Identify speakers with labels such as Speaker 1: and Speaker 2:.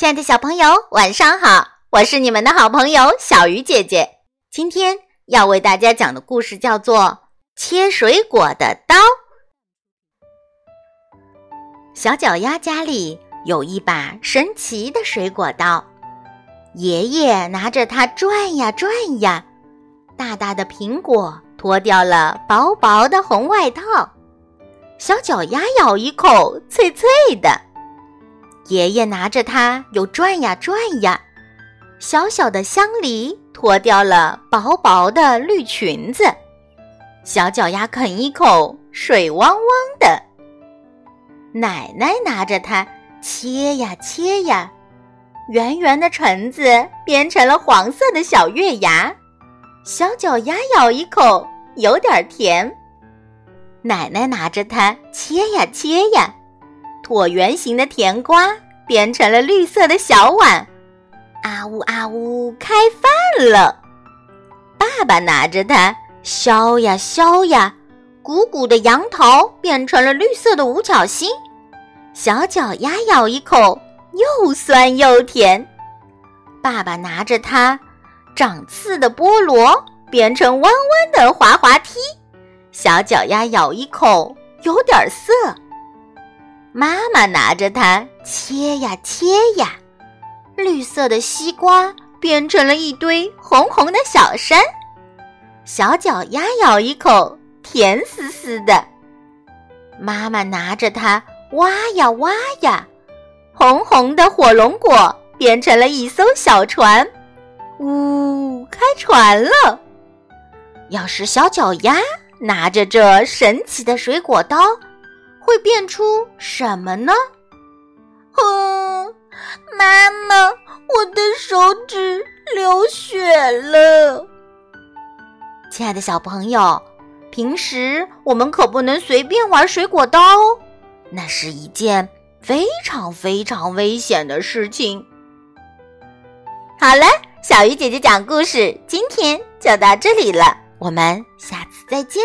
Speaker 1: 亲爱的小朋友，晚上好！我是你们的好朋友小鱼姐姐。今天要为大家讲的故事叫做《切水果的刀》。小脚丫家里有一把神奇的水果刀，爷爷拿着它转呀转呀，大大的苹果脱掉了薄薄的红外套。小脚丫咬一口，脆脆的。爷爷拿着它又转呀转呀，小小的香梨脱掉了薄薄的绿裙子。小脚丫啃一口，水汪汪的。奶奶拿着它切呀切呀，圆圆的橙子变成了黄色的小月牙。小脚丫咬一口，有点甜。奶奶拿着它切呀切呀，椭圆形的甜瓜变成了绿色的小碗，啊呜啊呜，开饭了！爸爸拿着它削呀削呀，鼓鼓的杨桃变成了绿色的五角星，小脚丫咬一口，又酸又甜。爸爸拿着它长刺的菠萝变成弯弯的滑滑梯。小脚丫咬一口，有点涩。妈妈拿着它切呀切呀，绿色的西瓜变成了一堆红红的小山。小脚丫咬一口，甜丝丝的。妈妈拿着它挖呀挖呀，红红的火龙果变成了一艘小船。呜，开船了！要是小脚丫。拿着这神奇的水果刀，会变出什么呢？
Speaker 2: 哼，妈妈，我的手指流血了。
Speaker 1: 亲爱的小朋友，平时我们可不能随便玩水果刀哦，那是一件非常非常危险的事情。好了，小鱼姐姐讲故事，今天就到这里了。我们下次再见。